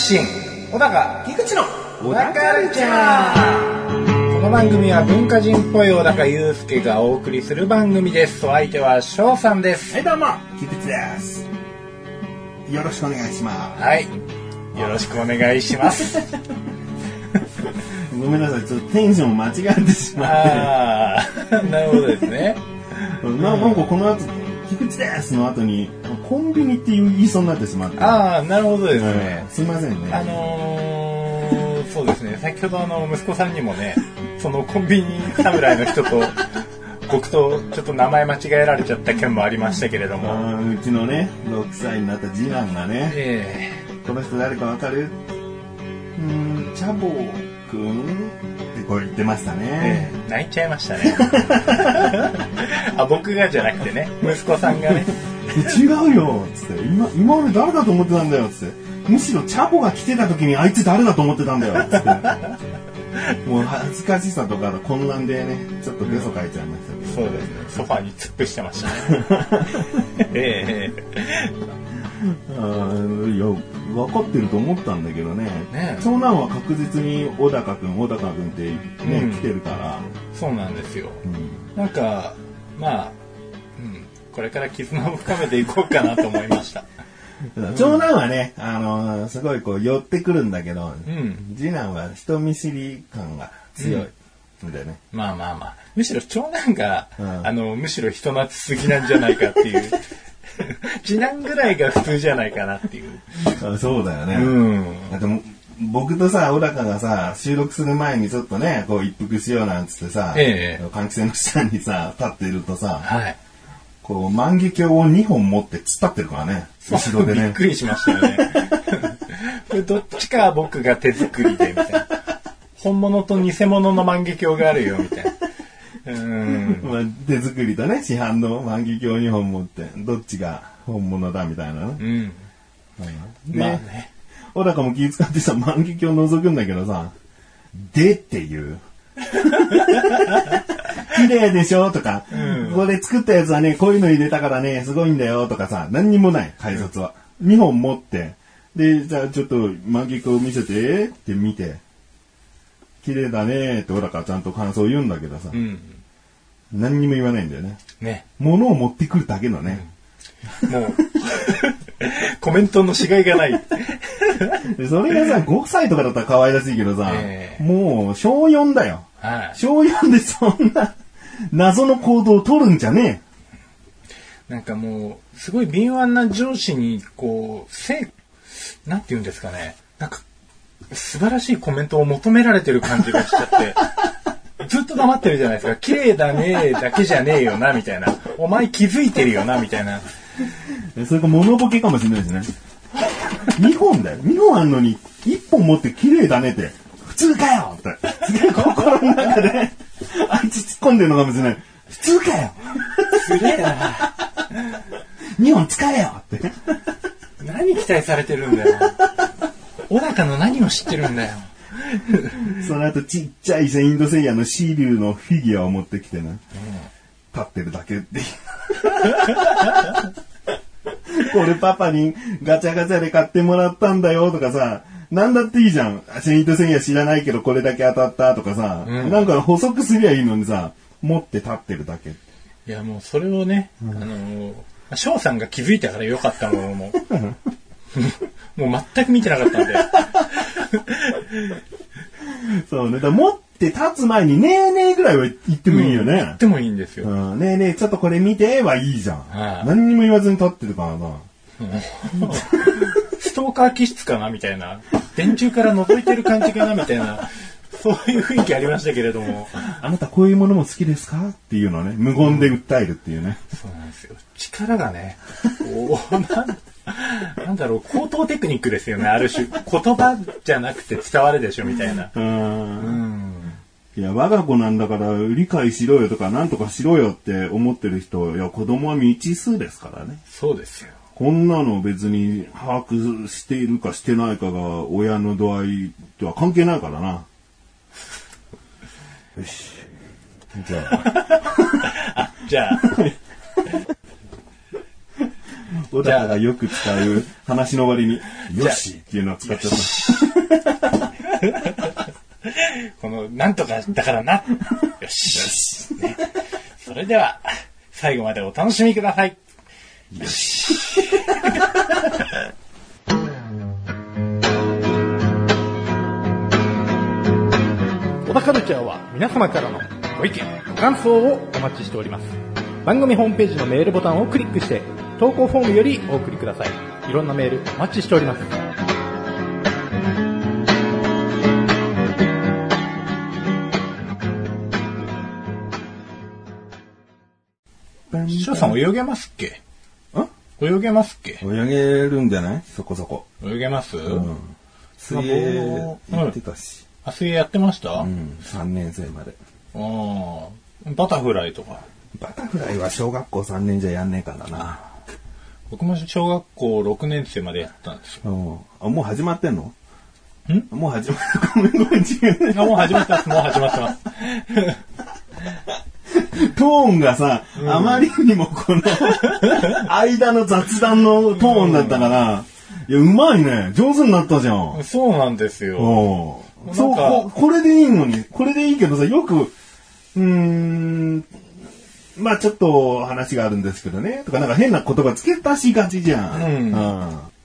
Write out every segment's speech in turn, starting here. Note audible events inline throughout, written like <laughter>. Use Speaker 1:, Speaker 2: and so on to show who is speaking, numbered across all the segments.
Speaker 1: 信小高菊池の小高カルチャーこの番組は文化人っぽい小高祐介がお送りする番組ですお相手は翔さんです
Speaker 2: はい、どうも、菊池です。よろしくお願いしま
Speaker 1: はいよろしくお願いします
Speaker 2: す。<laughs> ごめんなさい、ちょっとテンション間違えてしまっ
Speaker 1: ああなるほどですね
Speaker 2: て。な <laughs> なんかこの後、菊池ですの後に、コンビニって言いそうになってしまって。
Speaker 1: ああなるほどです
Speaker 2: うん
Speaker 1: ね、
Speaker 2: すいませんね。
Speaker 1: あのーそうですね。先ほどあの息子さんにもね <laughs> そのコンビニ侍の人と僕とちょっと名前間違えられちゃった件もありましたけれども、
Speaker 2: うちのね、6歳になった次男がね、
Speaker 1: え
Speaker 2: この人誰かわかる？うーん、チャボくん？ってこう言ってました
Speaker 1: ええ。
Speaker 2: ね。
Speaker 1: え泣いちゃいましたね。<laughs> あ僕がじゃなくてね。息子さんがね。
Speaker 2: 違うよ。つって。今今まで誰だと思ってたんだよ。つって。むしろチャボが来てた時にあいつ誰だと思ってたんだよ。つって。<laughs> もう恥ずかしさとかの混乱でねちょっとゲソ書いちゃいましたけど、
Speaker 1: そうですね。ソファーに突っ伏してましたね。<laughs> ええ
Speaker 2: あーいや分かってると思ったんだけどね。
Speaker 1: ね。
Speaker 2: 長男は確実に小高君小高君ってね、
Speaker 1: うん。
Speaker 2: 来てるから、
Speaker 1: そうなんですよ。
Speaker 2: うん。
Speaker 1: なんかまあ、うん、これから絆を深めていこうかなと思いました。<laughs>
Speaker 2: 長男はね、あのーすごいこう寄ってくるんだけど、
Speaker 1: うん。
Speaker 2: 次男は人見知り感が強い。ん。だよね、
Speaker 1: まあまあまあ。むしろ長男が、
Speaker 2: うん。
Speaker 1: あのむしろ人懐っすぎなんじゃないかっていう <laughs> <laughs> 次男ぐらいが普通じゃないかなっていう。
Speaker 2: あそうだよね、
Speaker 1: うん。
Speaker 2: だっても僕とさ、小高がさ、収録する前にちょっとね、こう一服しようなんつってさ、
Speaker 1: ええ。
Speaker 2: 換気扇の下にさ、立っているとさ、
Speaker 1: はい。
Speaker 2: こう万華鏡を2本持って突っ立ってるからね、後ろでね。<laughs>
Speaker 1: びっく。りしましたよね。<laughs> これどっちかは僕が手作りでみたいな。本物と偽物の万華鏡があるよみたいなうん。
Speaker 2: まあ、手作りとね、市販の万華鏡2本持って、どっちが本物だみたいなね。
Speaker 1: うん。
Speaker 2: で、
Speaker 1: まあね。
Speaker 2: 小高も気遣ってさ、万華鏡覗くんだけどさ、でっていう。<laughs> 綺麗でしょとか、これ作ったやつはね、こういうの入れたからね、すごいんだよとかさ、何にもない、解説は。2本持って、で、じゃあちょっと万華鏡見せてって見て、綺麗だねって小高はちゃんと感想を言うんだけどさ、
Speaker 1: うん
Speaker 2: 何にも言わないんだよね。
Speaker 1: ね
Speaker 2: 物を持ってくるだけのね。
Speaker 1: もう <laughs> コメントのしがいがない
Speaker 2: で <laughs> それがさ、5歳とかだったら可愛らしいけどさ、
Speaker 1: ええ
Speaker 2: もう小4だよ。
Speaker 1: はい
Speaker 2: 小4でそんな謎の行動を取るんじゃね
Speaker 1: なんかもう、すごい敏腕な上司に、こう、せい、なんて言うんですかね。なんか、素晴らしいコメントを求められてる感じがしちゃって、ずっと黙ってるじゃないですか。綺麗だねだけじゃねえよな、みたいな。お前気づいてるよな、みたいな。
Speaker 2: え。それか物ボケかもしれないしね。2本だよ。2本あんのに、1本持って綺麗だねって。普通かよって。すげえ心の中で、あいつ突っ込んでるのかもしれない。普通かよ
Speaker 1: すげえな。
Speaker 2: !2 本使えよって。
Speaker 1: 何期待されてるんだよ。小高の何を知ってるんだよ。<laughs>
Speaker 2: その後ちっちゃいセイントセイヤのシーリューのフィギュアを持ってきてな。立ってるだけっていう。<laughs> これパパにガチャガチャで買ってもらったんだよとかさ、なんだっていいじゃん。セイントセイヤ知らないけどこれだけ当たったとかさ、
Speaker 1: うん
Speaker 2: なんか補足すりゃいいのにさ、持って立ってるだけ。
Speaker 1: いや、もうそれをね、あのー、翔さんが気づいたからよかったものもう、<laughs> もう全く見てなかったんで。<laughs>
Speaker 2: そうね。だから持って立つ前にねえねえぐらいは言ってもいいよね
Speaker 1: 言っ。てもいいんですよ。
Speaker 2: うん、ねえねえ、ちょっとこれ見てはいいじゃん。
Speaker 1: はい
Speaker 2: 何にも言わずに立ってるからな。
Speaker 1: ストーカー気質かなみたいな。電柱から覗いてる感じかなみたいな。そういう雰囲気ありましたけれども。
Speaker 2: あなたこういうものも好きですかっていうのをね、無言で訴えるっていうね。
Speaker 1: そうなんですよ。力がね、こう、<laughs> なん <laughs> なんだろう、高等テクニックですよね、ある種。言葉じゃなくて伝わるでしょ、みたいな。
Speaker 2: う。
Speaker 1: うんん。
Speaker 2: いや、我が子なんだから理解しろよとか、なんとかしろよって思ってる人、いや、子供は未知数ですからね。
Speaker 1: そうですよ。
Speaker 2: こんなの別に把握しているかしてないかが親の度合いとは関係ないからな。よし。じゃあ、<laughs>
Speaker 1: じゃあ、
Speaker 2: 小高がよく使う話の割に、よしっていうのを使っちゃった。
Speaker 1: この、なんとかだからな。よし。ねそれでは、最後までお楽しみください。よし。小田カルチャーは皆様からのご意見、ご感想をお待ちしております。番組ホームページのメールボタンをクリックして、投稿フォームよりお送りください。いろんなメールお待ちしております。翔さん泳げますっけ？泳げますっけ？
Speaker 2: 泳げるんじゃない？そこそこ。
Speaker 1: 泳げます、
Speaker 2: うん。水泳行ってたし。
Speaker 1: あ、水泳やってました、あ
Speaker 2: うん。3年生まで。
Speaker 1: あバタフライとか。
Speaker 2: バタフライは小学校3年じゃやんねえからな。
Speaker 1: 僕も小学校6年生までやったんですよ。
Speaker 2: うん。あ、もう始まってんの？
Speaker 1: ん？
Speaker 2: もう始まごめんごめん、違う。
Speaker 1: あもう始まってます、もう始まってます。
Speaker 2: トーンがさ、あまりにもこの、間の雑談のトーンだったから、いや、うまいね。上手になったじゃん。
Speaker 1: そうなんですよ。
Speaker 2: おう
Speaker 1: なんか
Speaker 2: そうこ、これでいいのに、これでいいけどさ、よく、うーん、まあちょっと話があるんですけどね、とかなんか変な言葉つけたしがちじゃん。
Speaker 1: うん。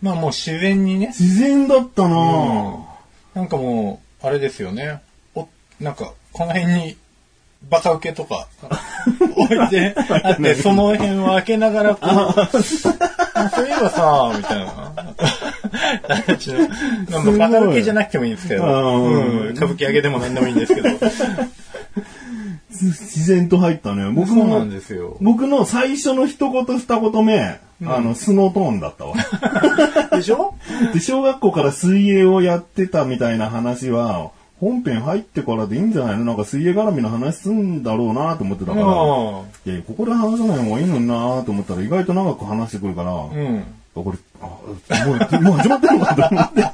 Speaker 1: まあもう自然にね。
Speaker 2: 自然だったな。ぁ。
Speaker 1: なんかもう、あれですよね。お、なんか、この辺に、バカ受けとか、<laughs> 置いてあって、その辺を開けながら、こう、あそういえばさ、みたいな。<laughs> バカ受けじゃなくてもいいんですけど、
Speaker 2: うん
Speaker 1: うん、歌舞伎揚げでも何でもいいんですけど、
Speaker 2: 自然と入ったね。僕
Speaker 1: そうな
Speaker 2: も
Speaker 1: ん、ですよ。
Speaker 2: 僕の最初の一言二言目、あの、スノートーンだったわ。<laughs>
Speaker 1: でしょ？
Speaker 2: で、小学校から水泳をやってたみたいな話は、本編入ってからでいいんじゃないの？なんか水泳絡みの話すんだろうなと思ってたから、
Speaker 1: う
Speaker 2: いやここで話さない方がいいのになと思ったら意外と長く話してくるから、
Speaker 1: ん。うん。
Speaker 2: あこれ、あもう、もう始まってるのかと思って。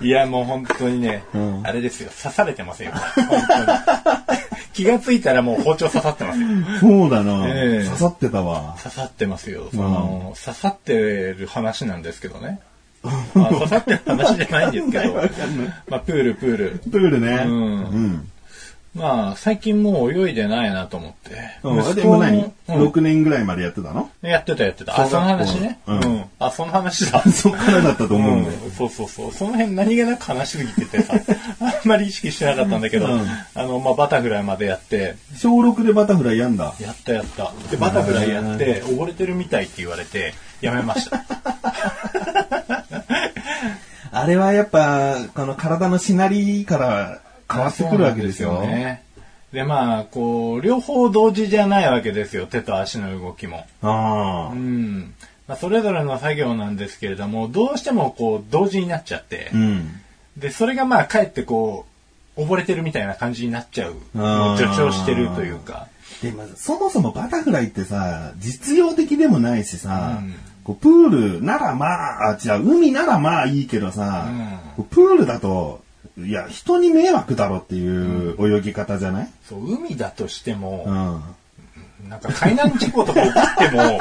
Speaker 2: <laughs>
Speaker 1: いや、もう本当にね、
Speaker 2: うん
Speaker 1: あれですよ、刺されてますよ。本当に気がついたらもう包丁刺さってますよ。
Speaker 2: そうだな、
Speaker 1: ええ
Speaker 2: 刺さってたわ。
Speaker 1: 刺さってますよ。その、刺さってる話なんですけどね。<laughs> まあ、刺さってる話じゃないんですけど、まあ、プール、プール。
Speaker 2: プールね。
Speaker 1: うん
Speaker 2: うん。
Speaker 1: まあ、最近もう泳いでないなと思って。
Speaker 2: うん。
Speaker 1: 息子
Speaker 2: でも何、
Speaker 1: うん
Speaker 2: ?6 年ぐらいまでやってたの？
Speaker 1: やってたやってた。あ、その話ね。
Speaker 2: う
Speaker 1: うんん。あ、その話だ。<laughs>
Speaker 2: そっからだったと思うんだよ。
Speaker 1: うんそうそうそう。その辺何気なく話しすぎててさ、<laughs> あんまり意識してなかったんだけど、
Speaker 2: うん
Speaker 1: あの、まあ、バタフライまでやって、
Speaker 2: 小6でバタフライやんだ。
Speaker 1: やったやった。で、バタフライやって、溺れてるみたいって言われて、やめました。<laughs>
Speaker 2: あれはやっぱ、この体のしなりから変わってくるわけですよ。
Speaker 1: ね。で、まあ、こう、両方同時じゃないわけですよ。手と足の動きも。
Speaker 2: ああ。
Speaker 1: うん。まあ、それぞれの作業なんですけれども、どうしてもこう、同時になっちゃって
Speaker 2: う、ん。
Speaker 1: で、それがまあ、かえってこう、溺れてるみたいな感じになっちゃう。助長してるというか。
Speaker 2: でも、そもそもバタフライってさ、実用的でもないしさ、
Speaker 1: うん
Speaker 2: こうプールならまあ、あ、違う、海ならまあいいけどさ、こうプールだと、いや、人に迷惑だろっていう泳ぎ方じゃない？
Speaker 1: そう、海だとしても、
Speaker 2: うん。
Speaker 1: なんか海難事故とか起こっても、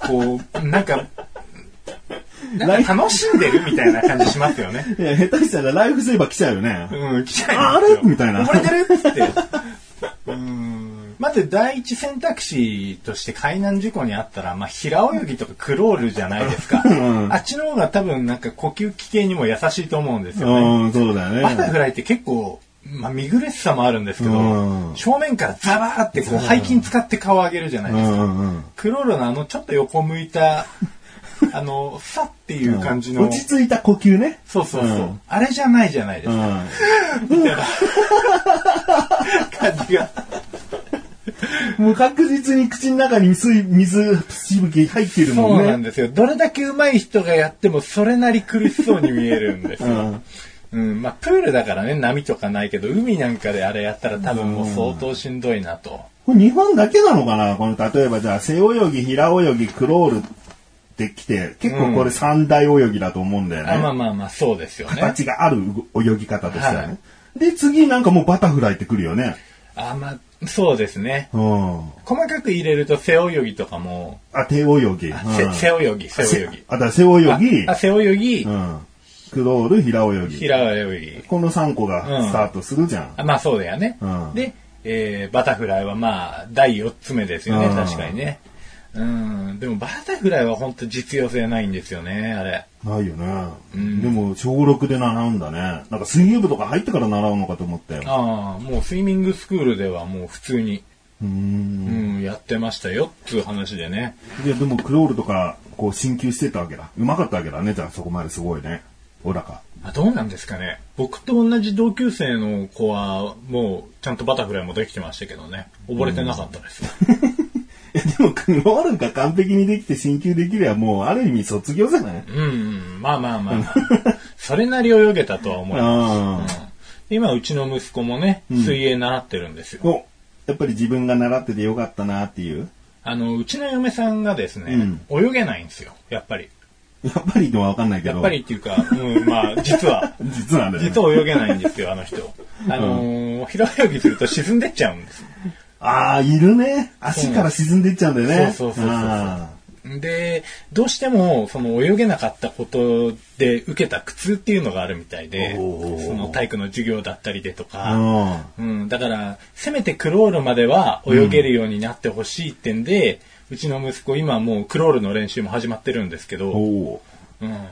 Speaker 1: <laughs> こう、なんか、なんか楽しんでるみたいな感じしますよね。
Speaker 2: いや、下手したらライフセーバー来ちゃうよね。
Speaker 1: うん、来ちゃい
Speaker 2: あれ？みたいな
Speaker 1: 溺れてる？って。うん。まず第一選択肢として海難事故にあったら、まあ、平泳ぎとかクロールじゃないですか。<laughs>
Speaker 2: ん
Speaker 1: あっちの方が多分なんか呼吸器系にも優しいと思うんですよね。
Speaker 2: うん、そうだよね。
Speaker 1: バタフライって結構、まあ、見苦しさもあるんですけど、
Speaker 2: うん
Speaker 1: 正面からザバーってこう背筋使って顔を上げるじゃないうですか。
Speaker 2: んうんうん。
Speaker 1: クロールのあのちょっと横向いた、<laughs> あの、さっていう感じの、
Speaker 2: 落ち着いた呼吸ね。
Speaker 1: そうそうそう、
Speaker 2: うん
Speaker 1: あれじゃないじゃないです
Speaker 2: う
Speaker 1: か。
Speaker 2: ん。<laughs>
Speaker 1: みたいな感じが。
Speaker 2: もう確実に口の中に水、水、しぶき入ってる
Speaker 1: そ
Speaker 2: もね。
Speaker 1: うんなんですよ。どれだけ上手い人がやってもそれなり苦しそうに見えるんですよ。
Speaker 2: うん。
Speaker 1: うん、まあプールだからね、波とかないけど、海なんかであれやったら多分もう相当しんどいなと。
Speaker 2: これ日本だけなのかな？この、例えばじゃあ、背泳ぎ、平泳ぎ、クロールってきて、結構これ三大泳ぎだと思うんだよね。
Speaker 1: あまあまあまあ、そうですよね。
Speaker 2: 形がある泳ぎ方としてはね。
Speaker 1: はい
Speaker 2: で、次なんかもうバタフライってくるよね。
Speaker 1: あ、まあ、そうですね。
Speaker 2: うん。
Speaker 1: 細かく入れると背泳ぎとかも、
Speaker 2: あ、手泳ぎ。
Speaker 1: 背泳ぎ、背泳ぎ。
Speaker 2: あ、だ背泳ぎ
Speaker 1: あ、あ背泳ぎ
Speaker 2: う、ん。クロール、平泳ぎ。
Speaker 1: 平泳ぎ。
Speaker 2: この3個がスタートするじゃん。
Speaker 1: あまあそうだよね。
Speaker 2: うん
Speaker 1: で、えーバタフライはまあ、第4つ目ですよね、
Speaker 2: うん
Speaker 1: 確かにね。うん。でもバタフライは本当実用性ないんですよね、あれ。
Speaker 2: ないよね。
Speaker 1: ん
Speaker 2: でも、小6で習うんだね。なんか水泳部とか入ってから習うのかと思ったよ。
Speaker 1: ああ、もうスイミングスクールではもう普通に、
Speaker 2: うーん。
Speaker 1: うん、やってましたよ、っつう話でね。
Speaker 2: いや、でもクロールとか、こう、進級してたわけだ。うまかったわけだね。じゃあそこまですごいね。小高。
Speaker 1: あどうなんですかね。僕と同じ同級生の子は、もう、ちゃんとバタフライもできてましたけどね。溺れてなかったです。<laughs> <laughs>
Speaker 2: いや、でもクロールが完璧にできて進級できればもう、ある意味卒業じゃない？
Speaker 1: うん、うん、まあまあまあまあ。それなり泳げたとは思います。
Speaker 2: あ
Speaker 1: 今、うちの息子もね、
Speaker 2: うん
Speaker 1: 水泳習ってるんですよ。
Speaker 2: あ。お、やっぱり自分が習っててよかったなっていう？
Speaker 1: あの、うちの嫁さんがですね、泳げないんですよ、やっぱり。
Speaker 2: やっぱりのはわかんないけど。
Speaker 1: やっぱりっていうか、うん、まあ、実は。<laughs>
Speaker 2: 実はね。
Speaker 1: 実は泳げないんですよ、あの人。あのー平泳ぎすると沈んでっちゃうんです。
Speaker 2: ああ、いるね。足から沈んでいっちゃうんだよね。
Speaker 1: そうそうそうそうそう
Speaker 2: あ
Speaker 1: で、どうしても、その泳げなかったことで受けた苦痛っていうのがあるみたいで、その体育の授業だったりでと
Speaker 2: ー
Speaker 1: か、
Speaker 2: うん
Speaker 1: うん、だから、せめてクロールまでは泳げるようになってほしいってんで、うちの息子今もうクロールの練習も始まってるんですけど、うん。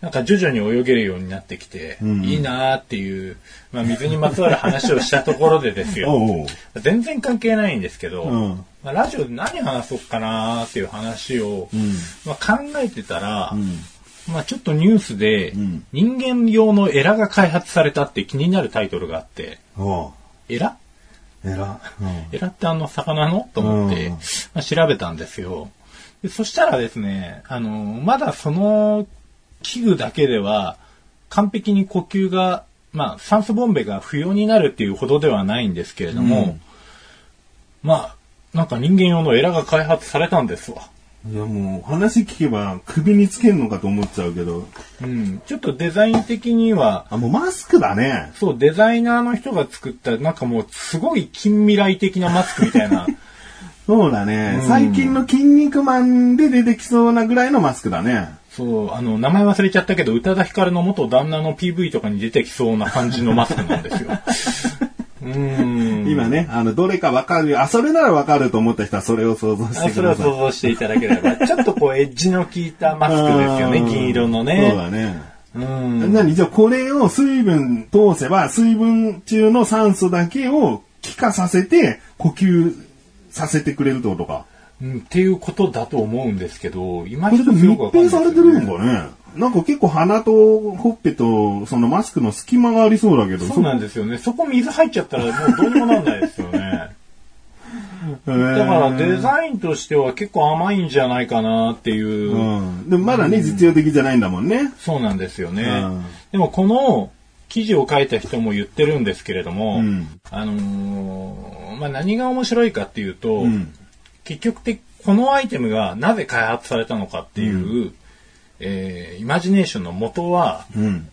Speaker 1: なんか徐々に泳げるようになってきて、
Speaker 2: ん。
Speaker 1: いいなーっていう、まあ水にまつわる話をしたところでですよ。<laughs> 全然関係ないんですけど、
Speaker 2: うん。
Speaker 1: まあ、ラジオで何話そうかなーっていう話を、
Speaker 2: ん。
Speaker 1: まあ、考えてたら、
Speaker 2: ん。
Speaker 1: まあちょっとニュースで、
Speaker 2: ん。
Speaker 1: 人間用のエラが開発されたって気になるタイトルがあって、エラ？
Speaker 2: えら。
Speaker 1: エラってあの魚の？と思って、
Speaker 2: うん。
Speaker 1: まあ、調べたんですよ。でそしたらですね、あの、まだその器具だけでは完璧に呼吸が、まあ酸素ボンベが不要になるっていうほどではないんですけれども、
Speaker 2: うん
Speaker 1: まあ、なんか人間用のエラが開発されたんですわ。
Speaker 2: いやもう話聞けば首につけるのかと思っちゃうけど。
Speaker 1: うん。ちょっとデザイン的には、
Speaker 2: あ、もうマスクだね。
Speaker 1: そう、デザイナーの人が作った、なんかもうすごい近未来的なマスクみたいな、
Speaker 2: そうだね。
Speaker 1: うん
Speaker 2: 最近の筋肉マンで出てきそうなぐらいのマスクだね。
Speaker 1: そう、あの、名前忘れちゃったけど、宇多田ヒカルの元旦那の PV とかに出てきそうな感じのマスクなんですよ。<laughs> うーん。
Speaker 2: 今ね、あの、どれかわかる。あ、それならわかると思った人はそれを想像してください。
Speaker 1: 想像していただければ。<laughs> ちょっとこう、エッジの効いたマスクですよね、
Speaker 2: うん
Speaker 1: 銀色の
Speaker 2: そう
Speaker 1: ね。
Speaker 2: だね。
Speaker 1: うん。
Speaker 2: 何じゃあこれを水分通せば、水分中の酸素だけを気化させて呼吸させてくれるってことか。
Speaker 1: うんっていうことだと思うんですけど、今一つよくわかんない
Speaker 2: 閉されてるのかねなんか結構鼻とほっぺとそのマスクの隙間がありそうだけど。
Speaker 1: そうなんですよね。そこ水入っちゃったらもうどうにもなんないですよね。<laughs>
Speaker 2: そだ
Speaker 1: だからデザインとしては結構甘いんじゃないかなっていう。
Speaker 2: うん。でもまだね、実用的じゃないんだもんね。
Speaker 1: そうなんですよね。
Speaker 2: うん
Speaker 1: でもこの記事を書いた人も言ってるんですけれども、
Speaker 2: うん
Speaker 1: あのーまあ、何が面白いかっていうと、
Speaker 2: うん。
Speaker 1: 結局的このアイテムがなぜ開発されたのかっていう、えーイマジネーションの元は
Speaker 2: うん。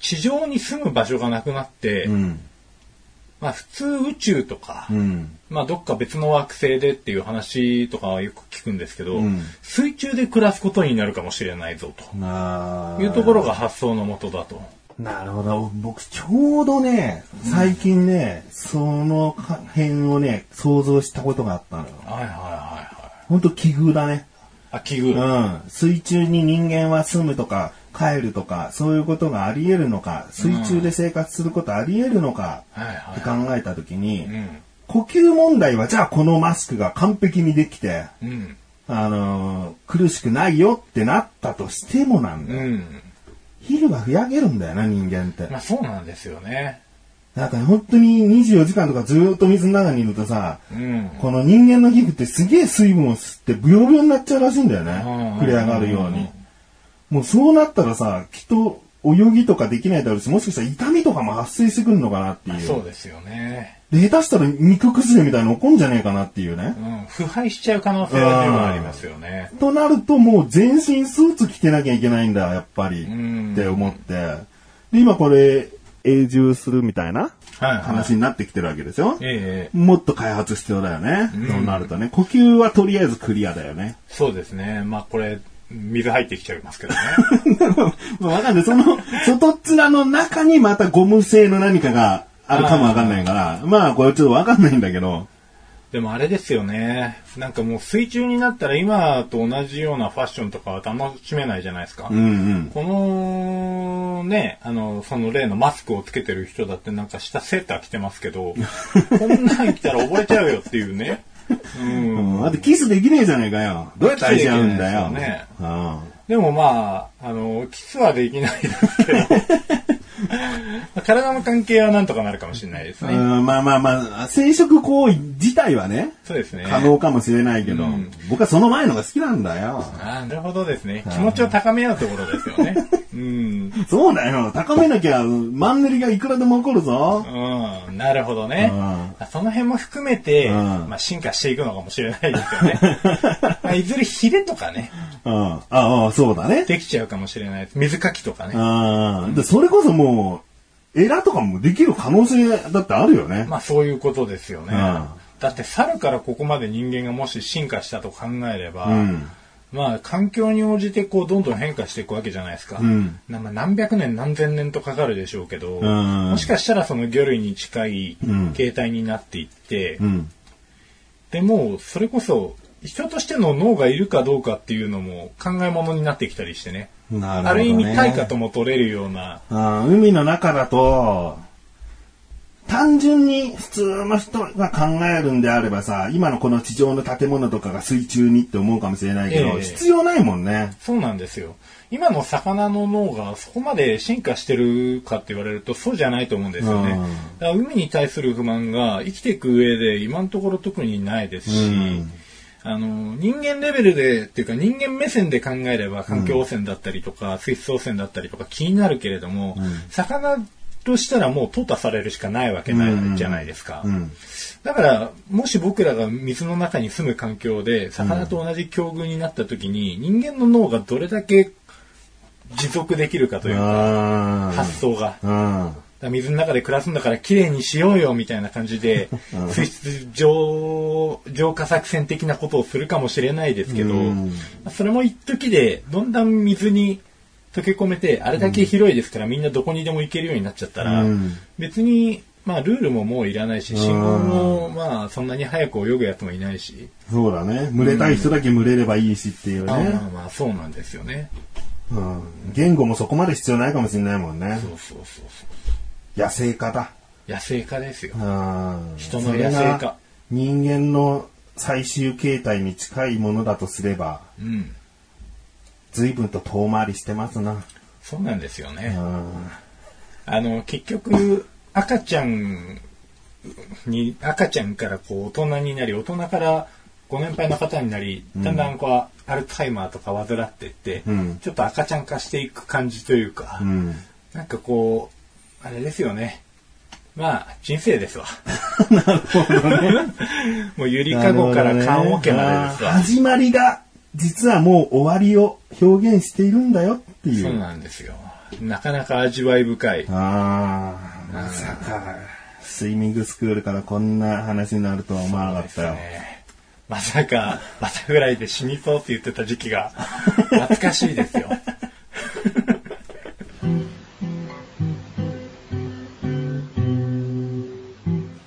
Speaker 1: 地上に住む場所がなくなって、
Speaker 2: うん。
Speaker 1: まあ普通宇宙とか、
Speaker 2: うん。
Speaker 1: まあどっか別の惑星でっていう話とかはよく聞くんですけど、
Speaker 2: うん
Speaker 1: 水中で暮らすことになるかもしれないぞ
Speaker 2: な
Speaker 1: というところが発想の元だと。
Speaker 2: なるほど。僕、ちょうどね、最近ね、その辺をね、想像したことがあったのよ。
Speaker 1: はいはいはいはい。
Speaker 2: ほんと奇遇だね。
Speaker 1: あ、奇遇。
Speaker 2: うん。水中に人間は住むとか、帰るとか、そういうことがあり得るのか、水中で生活することあり得るのか、
Speaker 1: はい
Speaker 2: って
Speaker 1: は
Speaker 2: 考えたときに。呼吸問題はじゃあこのマスクが完璧にできて、
Speaker 1: うん。
Speaker 2: あのー苦しくないよってなったとしてもなんだよ。
Speaker 1: うん。
Speaker 2: 昼がふやけるんだよな、人間って。
Speaker 1: まあそうなんですよね。
Speaker 2: なんか本当に24時間とかずーっと水の中にいるとさ、
Speaker 1: うん。
Speaker 2: この人間の皮膚ってすげえ水分を吸ってブヨブヨになっちゃうらしいんだよね。
Speaker 1: うん
Speaker 2: 膨れ上がるように。もうそうなったらさ、きっと泳ぎとかできないだろうし、もしかしたら痛みとかも発生してくるのかなっていう。
Speaker 1: そうですよね。
Speaker 2: で、下手したら肉崩れみたいなの起こんじゃねえかなっていうね
Speaker 1: う。ん。腐敗しちゃう可能性は十分ありますよね。
Speaker 2: となるともう全身スーツ着てなきゃいけないんだ、やっぱり。
Speaker 1: うん
Speaker 2: って思って。で、今これ、永住するみたいな
Speaker 1: はいはい
Speaker 2: 話になってきてるわけでしょ、
Speaker 1: ええ
Speaker 2: もっと開発必要だよね。そうなるとね。呼吸はとりあえずクリアだよね。
Speaker 1: そうですね。まあこれ、水入ってきちゃいますけどね。<laughs>
Speaker 2: まあわかんない。その、外っ面の中にまたゴム製の何かがあるかもわかんないから、まあこれちょっとわかんないんだけど。
Speaker 1: でもあれですよね。なんかもう水中になったら今と同じようなファッションとかは楽しめないじゃないですか。
Speaker 2: うんうん。
Speaker 1: この、ね、あの、その例のマスクをつけてる人だってなんか下セーター着てますけど、<laughs> こんなん着たら溺れちゃうよっていうね。うん。
Speaker 2: うん、だってキスできねえじゃねえかよ。どうやって愛し合うんだよ。
Speaker 1: できないです
Speaker 2: うん
Speaker 1: でもまあ、あの、キスはできないですけど、<laughs> <laughs> 体の関係はなんとかなるかもしれないですね。
Speaker 2: うんまあまあまあ、生殖行為自体はね、
Speaker 1: そうですね。
Speaker 2: 可能かもしれないけど、
Speaker 1: うん
Speaker 2: 僕はその前のが好きなんだよ。
Speaker 1: ああ、なるほどですね。気持ちを高め合うところですよね。うん。
Speaker 2: そうだよ。高めなきゃ、マンネリがいくらでも起こるぞ。
Speaker 1: うん、なるほどね。
Speaker 2: う
Speaker 1: その辺も含めて、
Speaker 2: うん
Speaker 1: まあ、進化していくのかもしれないですよね。<laughs> まあ、いずれヒレとかね、
Speaker 2: うん。ああ、そうだね。
Speaker 1: できちゃうかもしれない。水かきとかね。
Speaker 2: ああ、でそれこそもう、エラとかもできる可能性だってあるよね。
Speaker 1: まあそういうことですよね。
Speaker 2: うん
Speaker 1: だって猿からここまで人間がもし進化したと考えれば、
Speaker 2: うん
Speaker 1: まあ環境に応じてこうどんどん変化していくわけじゃないですか。
Speaker 2: うん
Speaker 1: なまあ何百年何千年とかかるでしょうけど、
Speaker 2: ん
Speaker 1: もしかしたらその魚類に近い
Speaker 2: うん
Speaker 1: 形態になっていって、
Speaker 2: うん。
Speaker 1: でもそれこそ人としての脳がいるかどうかっていうのも考え物になってきたりしてね。
Speaker 2: ね。
Speaker 1: ある意味対価とも取れるような、
Speaker 2: 海の中だと、単純に普通の人が考えるんであればさ、今のこの地上の建物とかが水中にって思うかもしれないけど、
Speaker 1: ええ
Speaker 2: 必要ないもんね。
Speaker 1: そうなんですよ。今の魚の脳がそこまで進化してるかって言われるとそうじゃないと思うんですよね。
Speaker 2: うん
Speaker 1: だから海に対する不満が生きていく上で今のところ特にないですし、
Speaker 2: うん
Speaker 1: あの、人間レベルで、っていうか人間目線で考えれば環境汚染だったりとか、水質汚染だったりとか気になるけれども、魚としたらもう淘汰されるしかないわけないじゃないですか。
Speaker 2: うん。
Speaker 1: だから、もし僕らが水の中に住む環境で、魚と同じ境遇になった時に、人間の脳がどれだけ持続できるかというか、
Speaker 2: あ
Speaker 1: 発想が。水の中で暮らすんだから綺麗にしようよみたいな感じで、水質浄浄化作戦的なことをするかもしれないですけど
Speaker 2: うん、
Speaker 1: それも一時で、どんどん水に溶け込めて、あれだけ広いですからみんなどこにでも行けるようになっちゃったら
Speaker 2: うん、
Speaker 1: 別に、まあルールももういらないし、信号もまあそんなに早く泳ぐやつもいないし、
Speaker 2: そうだね。群れたい人だけ群れればいいしっていうね。
Speaker 1: まあまあまあそうなんですよね。
Speaker 2: うん。言語もそこまで必要ないかもしれないもんね。
Speaker 1: そうそうそうそう。
Speaker 2: 野生化だ。
Speaker 1: 野生化ですよ。
Speaker 2: うん
Speaker 1: 人の野生化。
Speaker 2: 人間の最終形態に近いものだとすれば、
Speaker 1: うん。
Speaker 2: 随分と遠回りしてますな。
Speaker 1: そうなんですよね。
Speaker 2: うん
Speaker 1: あの、結局、赤ちゃんに、赤ちゃんからこう大人になり、大人からご年配の方になり、だんだんこう、アルツハイマーとか患ってって、
Speaker 2: うん
Speaker 1: ちょっと赤ちゃん化していく感じというか、
Speaker 2: うん。
Speaker 1: なんかこう、あれですよね。まあ、人生ですわ。<laughs>
Speaker 2: なるほどね。<laughs>
Speaker 1: もうゆりかごから棺桶までですわ。
Speaker 2: あー始まりが、実はもう終わりを表現しているんだよっていう。
Speaker 1: そうなんですよ。なかなか味わい深い。
Speaker 2: ああ、まさか、スイミングスクールからこんな話になるとは思わなかったよ。
Speaker 1: ねまさか、バタフライで死にそうって言ってた時期が、懐かしいですよ。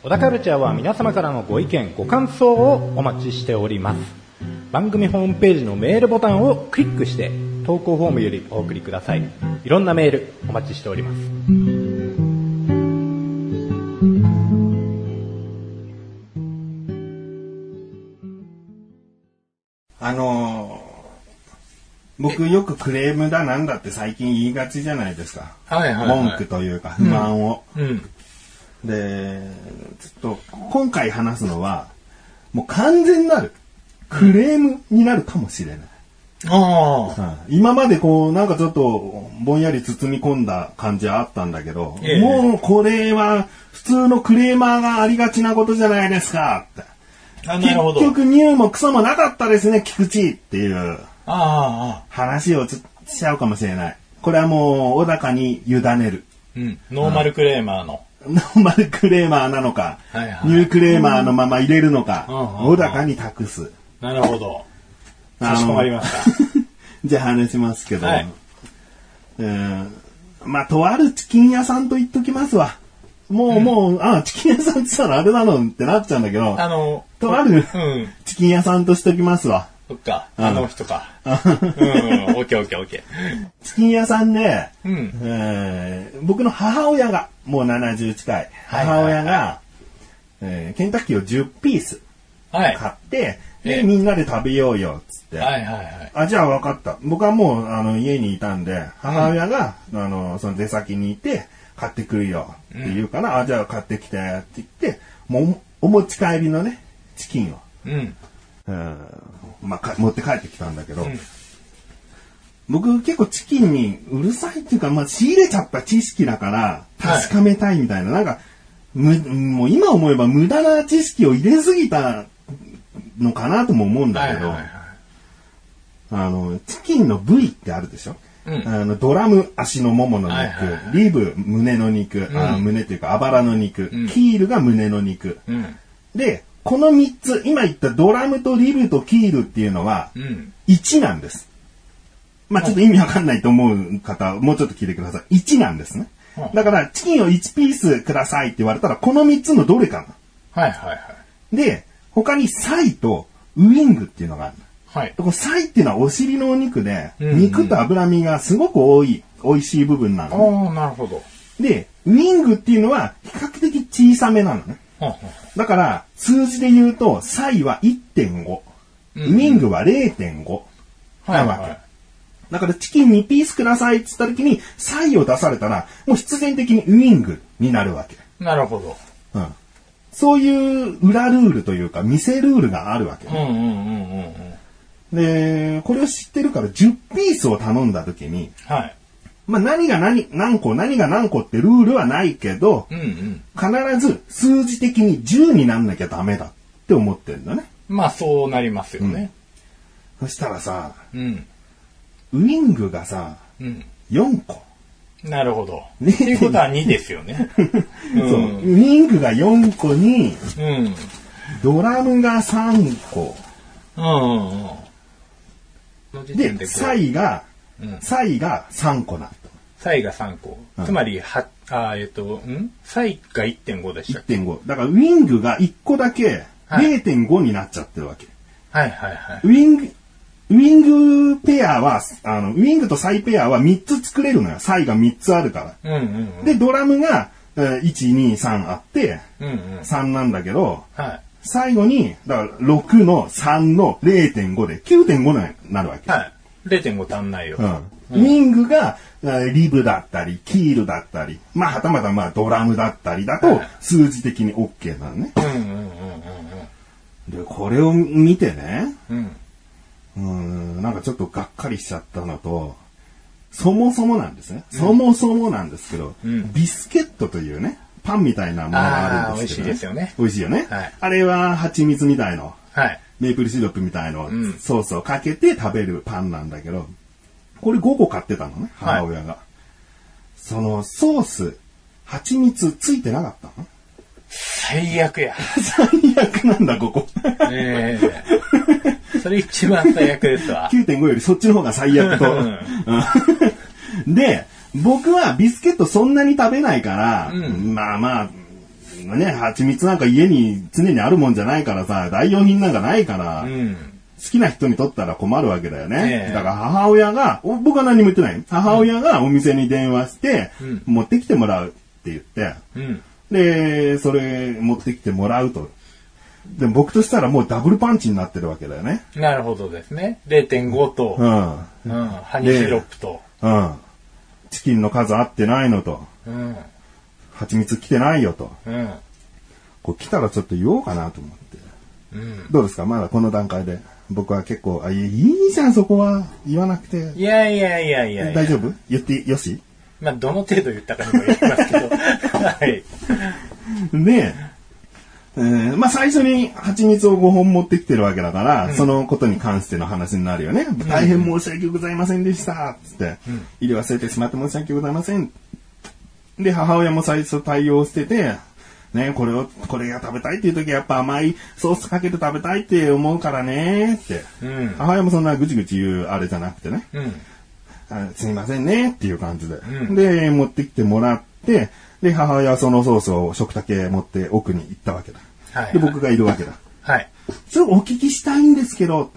Speaker 1: 小田カルチャーは皆様からのご意見、ご感想をお待ちしております。番組ホームページのメールボタンをクリックして、投稿フォームよりお送りください。いろんなメールお待ちしております。
Speaker 2: あのー僕よくクレームだなんだって最近言いがちじゃないですか。
Speaker 1: はいはいはい
Speaker 2: 文句というか不満を。
Speaker 1: うん。
Speaker 2: で、ちょっと今回話すのは、もう完全なるクレームになるかもしれない。
Speaker 1: ああ。
Speaker 2: うん今までこう、なんかちょっとぼんやり包み込んだ感じはあったんだけど、
Speaker 1: ええ
Speaker 2: もうこれは普通のクレーマーがありがちなことじゃないですかって。結局匂いもクソもなかったですね、菊池っていう話をつしちゃうかもしれない。これはもう小高に委ねる。
Speaker 1: うん。ノーマルクレーマーの。
Speaker 2: ノーマルクレーマーなのか、
Speaker 1: はいはい
Speaker 2: ニュークレーマーのまま入れるのか、
Speaker 1: うんうん
Speaker 2: 高に託す。
Speaker 1: なるほど。かしこまりました。<laughs>
Speaker 2: じゃあ話しますけど、
Speaker 1: はい
Speaker 2: うんまあ、とあるチキン屋さんと言っときますわ。もう、もう、あ、チキン屋さんって言ったらあれなのってなっちゃうんだけど、
Speaker 1: あの、
Speaker 2: とある
Speaker 1: うん。
Speaker 2: チキン屋さんとしときますわ。
Speaker 1: そっか。
Speaker 2: うん
Speaker 1: あの人か。<laughs> うん。オッケーオッケーオッケ
Speaker 2: チキン屋さんで、
Speaker 1: ー。うん。
Speaker 2: えー僕の母親が、もう70近い、
Speaker 1: はい
Speaker 2: 母親が、
Speaker 1: はいは
Speaker 2: えーケンタッキーを10ピース
Speaker 1: はい。
Speaker 2: 買って、
Speaker 1: ええ
Speaker 2: で、みんなで食べようよ、つって。
Speaker 1: はいはいはい。
Speaker 2: あ、じゃあ分かった。僕はもう、あの、家にいたんで、母親が、あの、その出先にいて、買ってくるよ、って言うから、あ、じゃあ買ってきて、って言って、もう、お持ち帰りのね、チキンを、
Speaker 1: うん。
Speaker 2: うん、まあ、か持って帰ってきたんだけど、
Speaker 1: ん
Speaker 2: 僕結構チキンにうるさいっていうか、まあ、仕入れちゃった知識だから、
Speaker 1: はい
Speaker 2: 確かめたいみたいな、なんか、む、もう今思えば無駄な知識を入れすぎたのかなとも思うんだけど。あの、チキンの部位ってあるでしょ、
Speaker 1: うん
Speaker 2: あのドラム、足のももの肉、リブ、胸の肉、あ
Speaker 1: うん
Speaker 2: 胸っていうか、あばらの肉、
Speaker 1: うん
Speaker 2: キールが胸の肉。
Speaker 1: うん。
Speaker 2: で、この3つ、今言ったドラムとリブとキールっていうのは、
Speaker 1: うん。
Speaker 2: 1なんです。まあちょっと意味わかんないと思う方、もうちょっと聞いてください。1なんですね
Speaker 1: は。い
Speaker 2: だから、チキンを1ピースくださいって言われたら、この3つのどれかな。
Speaker 1: はいはいはい。
Speaker 2: で、他にサイとウィングっていうのがある。
Speaker 1: はい。
Speaker 2: このサイっていうのはお尻のお肉で、肉と脂身がすごく多い、美味しい部分な
Speaker 1: あ
Speaker 2: の、ね。
Speaker 1: あ、なるほど。
Speaker 2: で、ウィングっていうのは比較的小さめなのね。だから、数字で言うと、サイは1.5、
Speaker 1: うん
Speaker 2: ウィングは0.5。
Speaker 1: はい
Speaker 2: なわけだからチキン2ピースくださいって言った時に、サイを出されたら、もう必然的にウィングになるわけ。
Speaker 1: なるほど。
Speaker 2: うん。そういう裏ルールというか、店ルールがあるわけ
Speaker 1: うん。うんうんうんうん。
Speaker 2: で、これを知ってるから10ピースを頼んだ時に、
Speaker 1: はい。
Speaker 2: まあ何が何、何個、何が何個ってルールはないけど、
Speaker 1: うんうん。
Speaker 2: 必ず数字的に10になんなきゃダメだって思ってるんだね。
Speaker 1: まあそうなりますよね。
Speaker 2: そしたらさ、
Speaker 1: うん。
Speaker 2: ウィングがさ、
Speaker 1: うん。
Speaker 2: 4個。
Speaker 1: なるほど。
Speaker 2: ね
Speaker 1: っていうことは2ですよね。<laughs>
Speaker 2: そう、ウィングが4個に、
Speaker 1: うん。
Speaker 2: ドラムが3個。
Speaker 1: うんうんうん。
Speaker 2: で、サイが、
Speaker 1: うん
Speaker 2: サイが3個な
Speaker 1: サイが3個。
Speaker 2: うん
Speaker 1: つまり、は、あえっ、と、ん？サイが1.5でしたっけ
Speaker 2: ？1.5。だからウィングが1個だけ
Speaker 1: はい
Speaker 2: 0.5になっちゃってるわけ。
Speaker 1: はいはいはい。
Speaker 2: ウィング、ウィングペアは、あの、ウィングとサイペアは3つ作れるのよ。サイが3つあるから。
Speaker 1: うんうんうん。
Speaker 2: で、ドラムが、えー1、2、3あって、
Speaker 1: うんうん。
Speaker 2: 3なんだけど、
Speaker 1: はい。
Speaker 2: 最後に、だから6の3の0.5で9.5になるわけ。
Speaker 1: はい。0.5足んないよ。
Speaker 2: うん。ウィングが、えーリブだったり、キールだったり、まあ、はたまたまあ、ドラムだったりだと
Speaker 1: はい、
Speaker 2: 数字的に OK なのね。
Speaker 1: うんうんうん
Speaker 2: で、これを見てね、
Speaker 1: うんうん。
Speaker 2: なんかちょっとがっかりしちゃったのと、そもそもなんですね。そもそもなんですけど、
Speaker 1: うん
Speaker 2: ビスケットというね、パンみたいなものがあるんですけど、
Speaker 1: あー美味しいですよね
Speaker 2: 美味しいよね。
Speaker 1: はい
Speaker 2: あれは蜂蜜みたいの、
Speaker 1: はい。
Speaker 2: メープルシロップみたいの、
Speaker 1: ん
Speaker 2: ソースをかけて食べるパンなんだけど、これ5個買ってたのね、
Speaker 1: はい
Speaker 2: 母親が。そのソース、蜂蜜ついてなかったの？
Speaker 1: 最悪や。<laughs>
Speaker 2: 最悪なんだ、ここ。
Speaker 1: ええそれ一番最悪ですわ。
Speaker 2: 9.5よりそっちの方が最悪と。<laughs> で、僕はビスケットそんなに食べないから、
Speaker 1: うん
Speaker 2: まあまあ、ね、蜂蜜なんか家に常にあるもんじゃないからさ、代用品なんかないから、
Speaker 1: うん。
Speaker 2: 好きな人にとったら困るわけだよね。
Speaker 1: ええ
Speaker 2: だから母親が、お僕は何も言ってないよ。母親がお店に電話して、
Speaker 1: うん
Speaker 2: 持ってきてもらうって言って、
Speaker 1: うん。
Speaker 2: で、それ持ってきてもらうと。でも僕としたらもうダブルパンチになってるわけだよね。
Speaker 1: なるほどですね。0.5と、
Speaker 2: うん。
Speaker 1: うん、ハニーシロップと、
Speaker 2: うん。チキンの数合ってないのと、
Speaker 1: うん、
Speaker 2: 蜂蜜来てないよと。
Speaker 1: うん、
Speaker 2: こう来たらちょっと言おうかなと思って。
Speaker 1: うん。
Speaker 2: どうですか？まだこの段階で。僕は結構、あ、いいじゃん、そこは。言わなくて。
Speaker 1: いやいやいやいやいや
Speaker 2: 大丈夫？言ってよし？
Speaker 1: まあ、どの程度言ったかにもよりますけど。<laughs> はい。
Speaker 2: で、えーまあ最初に蜂蜜を5本持ってきてるわけだから、そのことに関しての話になるよね。大変申し訳ございませんでした。つって、入れ忘れてしまって申し訳ございません。で、母親も最初対応してて、ね、これを、これが食べたいっていう時はやっぱ甘いソースかけて食べたいって思うからねって。
Speaker 1: うん。
Speaker 2: 母親もそんなぐちぐち言うあれじゃなくてね。
Speaker 1: うん。
Speaker 2: あすいませんねっていう感じで。
Speaker 1: うん
Speaker 2: で、持ってきてもらって、で、母親はそのソースを食卓持って奥に行ったわけだ。
Speaker 1: はい。
Speaker 2: で、僕がいるわけだ。
Speaker 1: はい。
Speaker 2: ちょっとお聞きしたいんですけど、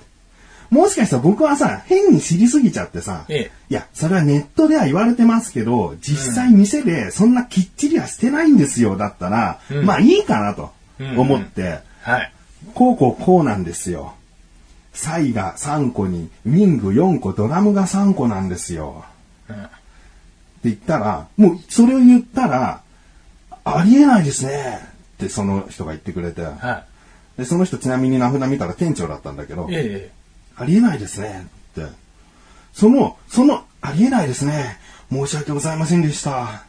Speaker 2: もしかしたら僕はさ、変に知りすぎちゃってさ、
Speaker 1: ええ
Speaker 2: いや、それはネットでは言われてますけど、実際店でそんなきっちりはしてないんですよ、だったら、
Speaker 1: うん
Speaker 2: まあいいかなと思って、
Speaker 1: はい。
Speaker 2: こうこうこうなんですよ。サイが3個に、ウィング4個、ドラムが3個なんですよ。
Speaker 1: うん。
Speaker 2: って言ったら、もうそれを言ったら、ありえないですねってその人が言ってくれて、
Speaker 1: は
Speaker 2: で、その人ちなみに名札見たら店長だったんだけど
Speaker 1: い。、え
Speaker 2: ありえないですねって。その、その、ありえないですね。申し訳ございませんでした。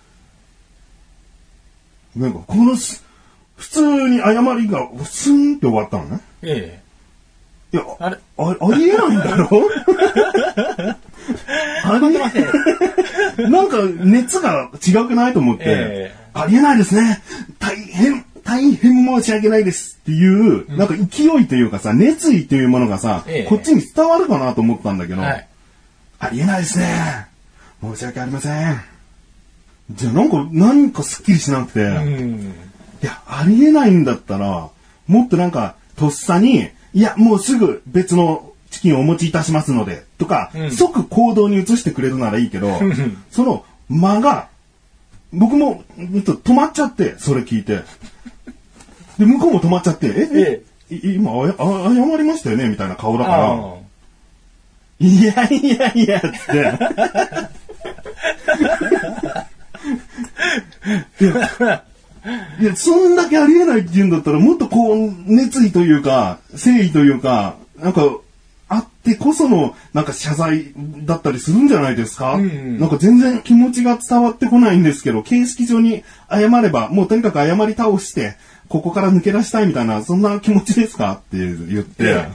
Speaker 2: なんか、このす、普通に謝りがスンって終わったのね。
Speaker 1: え。え
Speaker 2: いや、
Speaker 1: あれ？
Speaker 2: あありえないんだろ？<laughs> <laughs> ありえ、<laughs> なんか熱が違くないと思って、
Speaker 1: え
Speaker 2: ありえないですね。大変、大変申し訳ないですっていう、なんか勢いというかさ、熱意というものがさ、
Speaker 1: ええ
Speaker 2: こっちに伝わるかなと思ったんだけど、
Speaker 1: え。はい。
Speaker 2: ありえないですね。申し訳ありません。じゃあなんか、何かすっきりしなくて、
Speaker 1: うん。
Speaker 2: いや、ありえないんだったら、もっとなんか、とっさに、いや、もうすぐ別のチキンをお持ちいたしますので、とか、
Speaker 1: うん。
Speaker 2: 即行動に移してくれるならいいけど、
Speaker 1: ん <laughs>
Speaker 2: その間が、僕も、止まっちゃって、それ聞いて。で、向こうも止まっちゃって、え、え、い今あや、あ謝りましたよね？みたいな顔だから、
Speaker 1: あ
Speaker 2: いやいやいや、つって。<laughs> いや、いや、そんだけありえないって言うんだったら、もっとこう、熱意というか、誠意というか、なんか、あってこその、なんか謝罪だったりするんじゃないですか、
Speaker 1: うんうん
Speaker 2: なんか全然気持ちが伝わってこないんですけど、形式上に謝れば、もうとにかく謝り倒して、ここから抜け出したいみたいな、そんな気持ちですか？って言って、
Speaker 1: え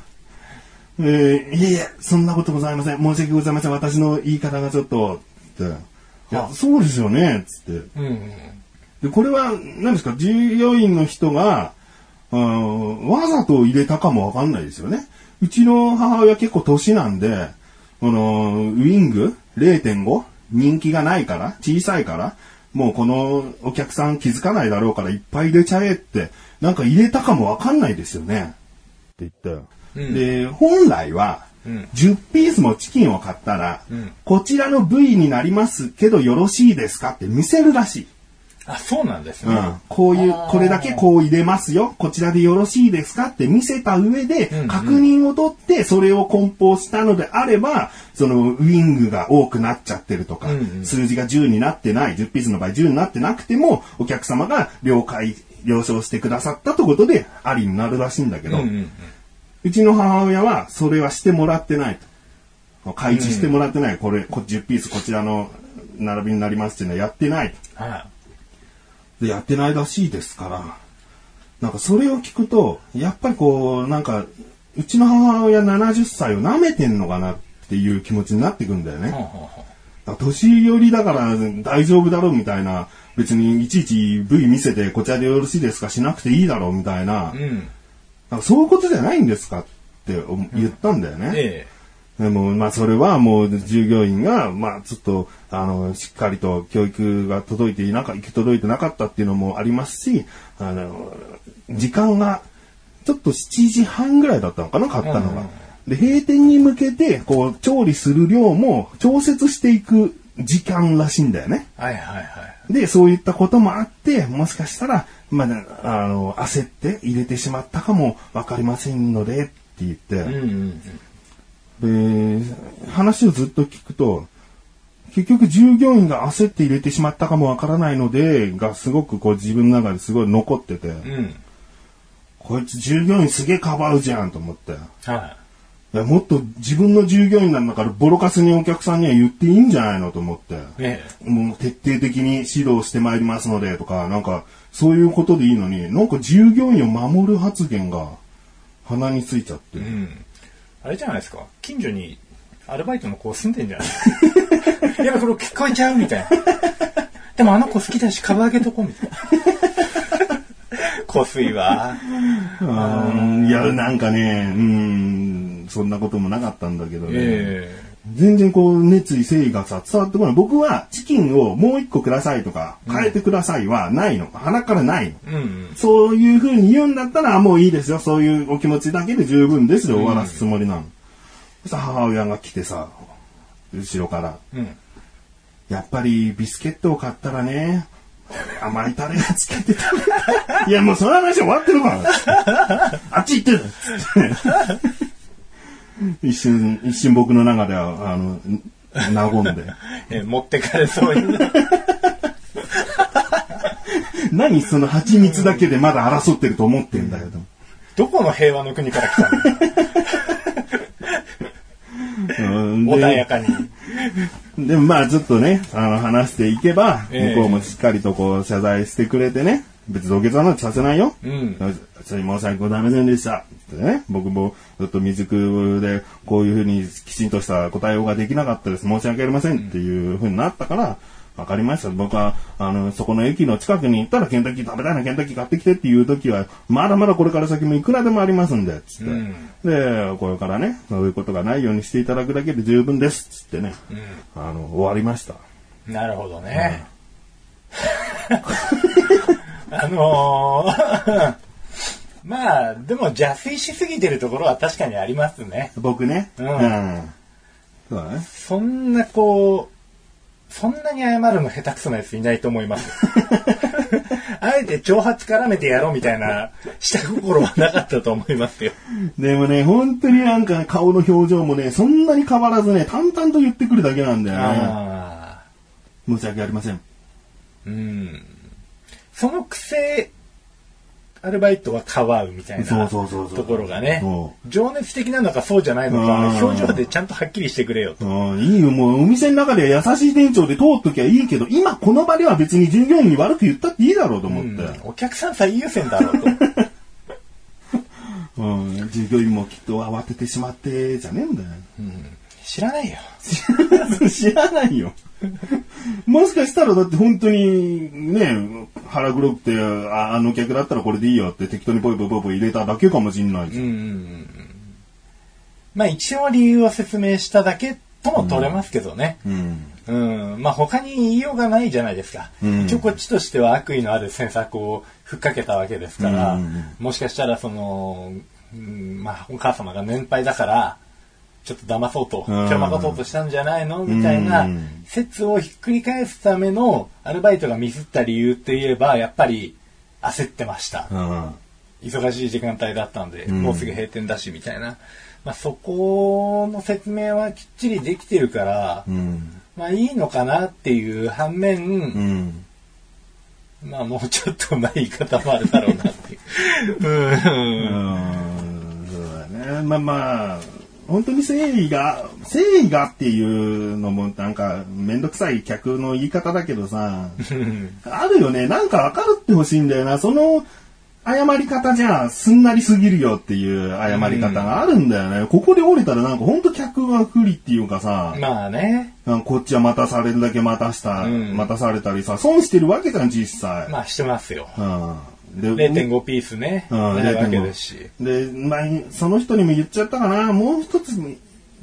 Speaker 2: えーいえいえ、そんなことございません。申し訳ございません。私の言い方がちょっと、って。いや、そうですよね、つって。
Speaker 1: あ。うん。
Speaker 2: で、これは、何ですか、従業員の人が、うんわざと入れたかもわかんないですよね。うちの母親結構年なんで、この、ウィング？0.5人気がないから、小さいから、もうこのお客さん気づかないだろうからいっぱい入れちゃえって、なんか入れたかもわかんないですよね。って言ったよ。
Speaker 1: うん
Speaker 2: で、本来は、
Speaker 1: うん
Speaker 2: 10ピースもチキンを買ったら、
Speaker 1: うん
Speaker 2: こちらの部位になりますけどよろしいですかって見せるらしい。
Speaker 1: あ、そうなんですね。
Speaker 2: うん、こういうこれだけこう入れますよ。こちらでよろしいですかって見せた上で確認を取って、それを梱包したのであれば、そのウィングが多くなっちゃってるとか、
Speaker 1: うんうん
Speaker 2: 数字が10になってない、10ピースの場合10になってなくても、お客様が了解、了承してくださったということで、ありになるらしいんだけど、
Speaker 1: うんうん
Speaker 2: うちの母親はそれはしてもらってないと。開示してもらってない。これ、こ10ピースこちらの並びになりますっていうのはやってない。
Speaker 1: は
Speaker 2: で、やってないらしいですから、なんかそれを聞くと、やっぱりこう、なんか、うちの母親70歳を舐めてんのかなっていう気持ちになってくんだよ
Speaker 1: い。
Speaker 2: ね。年寄りだから大丈夫だろうみたいな、別にいちいち部位見せてこちらでよろしいですかしなくていいだろうみたいな、
Speaker 1: う。うん。
Speaker 2: なんかそういうことじゃないんですかって思言ったんだよね。
Speaker 1: え
Speaker 2: でも、まあ、それはもう従業員が、まあ、ちょっと、あの、しっかりと教育が届いていなか、行き届いてなかったっていうのもありますし、あの、時間が、ちょっと7時半ぐらいだったのかな、買ったのが。で、閉店に向けて、こう、調理する量も調節していく時間らしいんだよね。
Speaker 1: えはいはいはい。
Speaker 2: で、そういったこともあって、もしかしたら、まあ、あの、焦って入れてしまったかもわかりませんので、って言って、
Speaker 1: うんうん
Speaker 2: で、話をずっと聞くと、結局従業員が焦って入れてしまったかもわからないので、がすごくこう自分の中ですごい残ってて、
Speaker 1: うん。うん。
Speaker 2: こいつ従業員すげえかばうじゃんと思って。
Speaker 1: はい
Speaker 2: やもっと自分の従業員なんだからボロカスにお客さんには言っていいんじゃないのと思って。
Speaker 1: い。え
Speaker 2: もう徹底的に指導してまいりますのでとか、なんかそういうことでいいのに、なんか従業員を守る発言が鼻についちゃって。
Speaker 1: え。うん。あれじゃないですか。近所にアルバイトの子住んでんじゃな <laughs> いやばい、これ聞こえちゃうみたいな。でもあの子好きだし、株上げとこうみたいな。香水は。
Speaker 2: うんいや、なんかね、うん、そんなこともなかったんだけどね。
Speaker 1: え
Speaker 2: 全然こう、熱意、誠意がさ、伝わってこない。僕は、チキンをもう一個くださいとか、変えてくださいはないの。鼻からないの。
Speaker 1: えうん。
Speaker 2: そういう風に言うんだったら、あもういいですよ。そういうお気持ちだけで十分ですで終わらすつもりなの。そしたら母親が来てさ、後ろから、
Speaker 1: うん。
Speaker 2: やっぱりビスケットを買ったらね、甘いタレがつけてた。いや、もうその話終わってるから。あっち行ってる一瞬、一瞬僕の中では、あの、和んで。<laughs>
Speaker 1: ええ持ってかれそうにな。<laughs>
Speaker 2: 何その蜂蜜だけでまだ争ってると思ってんだよ。
Speaker 1: どこの平和の国から来たの？穏やかに。
Speaker 2: でもまあずっとね、あの話していけば、
Speaker 1: ええ
Speaker 2: 向こうもしっかりとこう謝罪してくれてね、別に土下座なんてさせないよ。
Speaker 1: うん。
Speaker 2: それ申し訳ございませんでした。ってね、僕もずっと未熟でこういうふうにきちんとした答えようができなかったです。申し訳ありませんっていうふうになったから、わかりました。僕は、あの、そこの駅の近くに行ったらケンタッキー食べたいな、ケンタッキー買ってきてっていう時は、まだまだこれから先もいくらでもありますんで、つって。
Speaker 1: うん
Speaker 2: で、これからね、そういうことがないようにしていただくだけで十分です、つってね、あの、終わりました。
Speaker 1: なるほどね。<laughs> あのーまあ、でも邪推しすぎてるところは確かにありますね。
Speaker 2: 僕ね。
Speaker 1: うん
Speaker 2: そうだね。
Speaker 1: そんなこう、そんなに謝るの下手くそなやついないと思います。<laughs> あえて挑発絡めてやろうみたいな下心はなかったと思いますよ。
Speaker 2: でもね、本当になんか顔の表情もね、そんなに変わらずね、淡々と言ってくるだけなんだよね。
Speaker 1: ああ。
Speaker 2: 申し訳ありません。
Speaker 1: うん。そのくせ、アルバイトはかわうみたいなところがね。
Speaker 2: そ、
Speaker 1: 情熱的なのかそうじゃないの
Speaker 2: うん。
Speaker 1: か、表情でちゃんとはっきりしてくれよと。
Speaker 2: うん、いいよ、もうお店の中では優しい店長で通っときゃいいけど、今この場では別に従業員に悪く言ったっていいだろうと思って。
Speaker 1: うん。お客さん最優先だろうと。<laughs>
Speaker 2: うん、従業員もきっと慌ててしまって、じゃねえんだよ。
Speaker 1: 知らないよ。<laughs>
Speaker 2: 知らないよ。もしかしたらだって本当にね、腹黒くて、ああの客だったらこれでいいよって適当にポイポイポイポイ入れただけかもしんないじゃん。
Speaker 1: うんうんうんまあ一応理由を説明しただけとも取れますけどね。
Speaker 2: うん。
Speaker 1: うん。まあ他に言いようがないじゃないですか。
Speaker 2: うん
Speaker 1: 一応こっちとしては悪意のある詮索をふっかけたわけですから、
Speaker 2: うんうん
Speaker 1: もしかしたらその、うんまあお母様が年配だから、ちょっと騙そうと、
Speaker 2: うん
Speaker 1: ちょまかそうとしたんじゃないの？みたいな
Speaker 2: うん
Speaker 1: 説をひっくり返すためのアルバイトがミスった理由って言えば、やっぱり焦ってました。
Speaker 2: うん。
Speaker 1: 忙しい時間帯だったんで、
Speaker 2: うん
Speaker 1: もうすぐ閉店だし、みたいな。まあ、そこの説明はきっちりできてるから、
Speaker 2: うん。
Speaker 1: まあいいのかなっていう反面、
Speaker 2: うん。
Speaker 1: まあもうちょっとうまい言い方もあるだろうなっていう。
Speaker 2: う
Speaker 1: うん。
Speaker 2: ん。そうだね。まあまあ、本当に誠意が、誠意がっていうのもなんかめんどくさい客の言い方だけどさ、<laughs> あるよね。なんか分かるってほしいんだよな。その、謝り方じゃすんなりすぎるよっていう謝り方があるんだよね。ここで降りたらなんかほんと客が不利っていうかさ、
Speaker 1: まあね。
Speaker 2: こっちは待たされるだけ待たした、
Speaker 1: うん
Speaker 2: 待たされたりさ、損してるわけじゃん、実際。
Speaker 1: まあしてますよ。
Speaker 2: うん。で
Speaker 1: 0.5ピースね。
Speaker 2: うん
Speaker 1: ないわけですし。
Speaker 2: で、前に、その人にも言っちゃったかな、もう一つ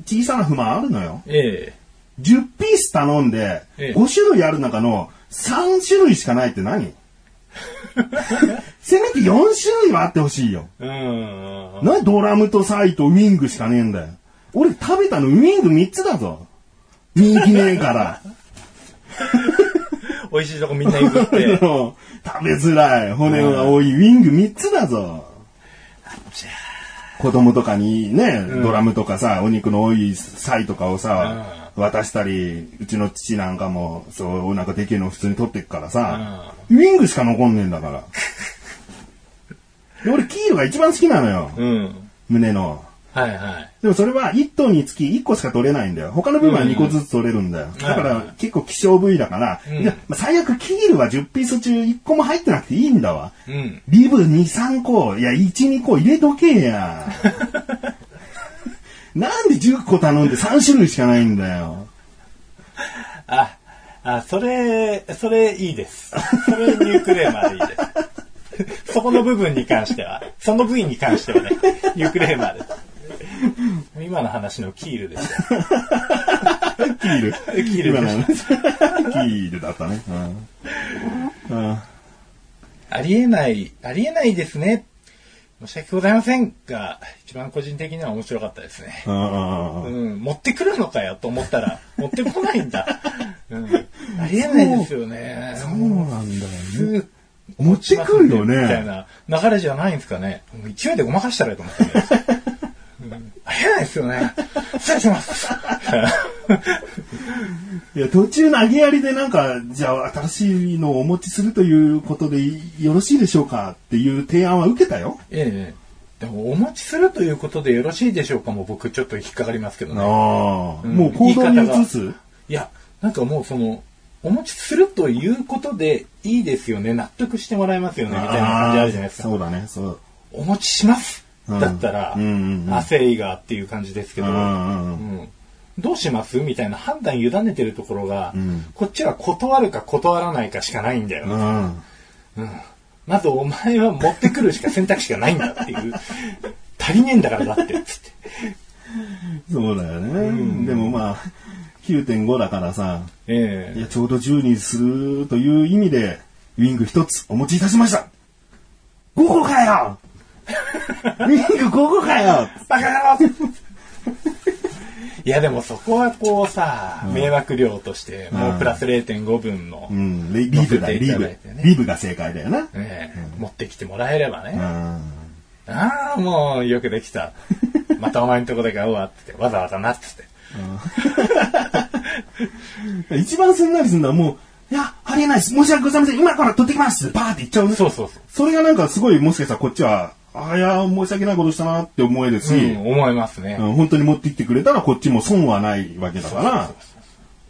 Speaker 2: 小さな不満あるのよ。
Speaker 1: ええ
Speaker 2: 10ピース頼んで、
Speaker 1: ええ
Speaker 2: 5種類ある中の3種類しかないって何？<laughs> せめて4種類はあってほしいよ。
Speaker 1: うん。
Speaker 2: なドラムとサイとウィングしかねえんだよ。俺食べたのウィング3つだぞ。人気ねえから。<laughs>
Speaker 1: 美味しいとこみんな譲って。<laughs>
Speaker 2: 食べづらい。骨が多いウィング3つだぞ。子供とかにね、ドラムとかさ、お肉の多いサイとかをさ、渡したり、うちの父なんかも、そう、お腹でけえの普通に取ってっからさ、ウィングしか残んねえんだから。<laughs> で俺、キールが一番好きなのよ。
Speaker 1: あうん。
Speaker 2: 胸の。
Speaker 1: はいはい。
Speaker 2: でもそれは1頭につき1個しか取れないんだよ。他の部分は2個ずつ取れるんだよ。だから
Speaker 1: はい
Speaker 2: 結構希少部位だから、
Speaker 1: うん
Speaker 2: でまあ最悪キールは10ピース中1個も入ってなくていいんだわ。
Speaker 1: うん。
Speaker 2: リブ2、3個、いや、1、2個入れとけや。<laughs> なんで10個頼んで3種類しかないんだよ。
Speaker 1: あ、ああ、それ、それいいです。それニュークレーマーでいいです。そこの部分に関しては、その部位に関してはね、ニュークレーマーです。<laughs> 今の話のキールですよ。<laughs>
Speaker 2: キール。
Speaker 1: キール
Speaker 2: 今の話キールだったね。うん。うん。
Speaker 1: ありえない、ありえないですね。申し訳ございませんが、一番個人的には面白かったですね。
Speaker 2: うん
Speaker 1: うん、持ってくるのかよと思ったら、持ってこないんだ。うん、ありえないですよね。
Speaker 2: そうなんだよね。持ってくるよね
Speaker 1: みたいな流れじゃないんですかね。勢いでごまかしたらいいと思ってんありえないですよね。失礼します。<laughs>
Speaker 2: いや、途中投げやりでなんか、じゃあ新しいのをお持ちするということでよろしいでしょうかっていう提案は受けたよ。
Speaker 1: ええ。でも、お持ちするということでよろしいでしょうかも僕ちょっと引っかかりますけどね。
Speaker 2: ああ、
Speaker 1: うん
Speaker 2: もう行動に移す？
Speaker 1: いや、なんかもうその、お持ちするということでいいですよね、納得してもらえますよね、みたいな感じあるじゃないですか。
Speaker 2: そうだね、そう。
Speaker 1: お持ちします、
Speaker 2: うん
Speaker 1: だったら、
Speaker 2: うんうんうん
Speaker 1: あ、誠意がっていう感じですけど、
Speaker 2: うんうんうん
Speaker 1: うんどうしますみたいな判断委ねてるところが、
Speaker 2: ん
Speaker 1: こっちは断るか断らないかしかないんだよね。
Speaker 2: うん。
Speaker 1: まずお前は持ってくるしか選択肢がないんだっていう。<laughs> 足りねえんだからだって、つって。
Speaker 2: そうだよね。でもまあ、9.5だからさ、
Speaker 1: ええ
Speaker 2: いや、ちょうど10にするという意味で、ウィング一つお持ちいたしました。5個かよウィング5個かよ
Speaker 1: バカ野郎いやでもそこはこうさ、迷惑料として、もうプラス0.5分の、
Speaker 2: うん、リブだ、リーブ。リーブが正解だよな。
Speaker 1: ええ持ってきてもらえればね。
Speaker 2: うん。
Speaker 1: ああ、もうよくできた。<laughs> またお前んとこで買うわって、わざわざなってって。<laughs>
Speaker 2: 一番すんなりすんのはもう、いや、ありえないです。申し訳ございません。今から取ってきます。バーって言っちゃうね。
Speaker 1: そうそうそう。
Speaker 2: それがなんかすごい、もしかしたらこっちは、ああ、いや、申し訳ないことしたなって思えるし、
Speaker 1: うん、思いますね。
Speaker 2: うん本当に持ってきてくれたらこっちも損はないわけだから、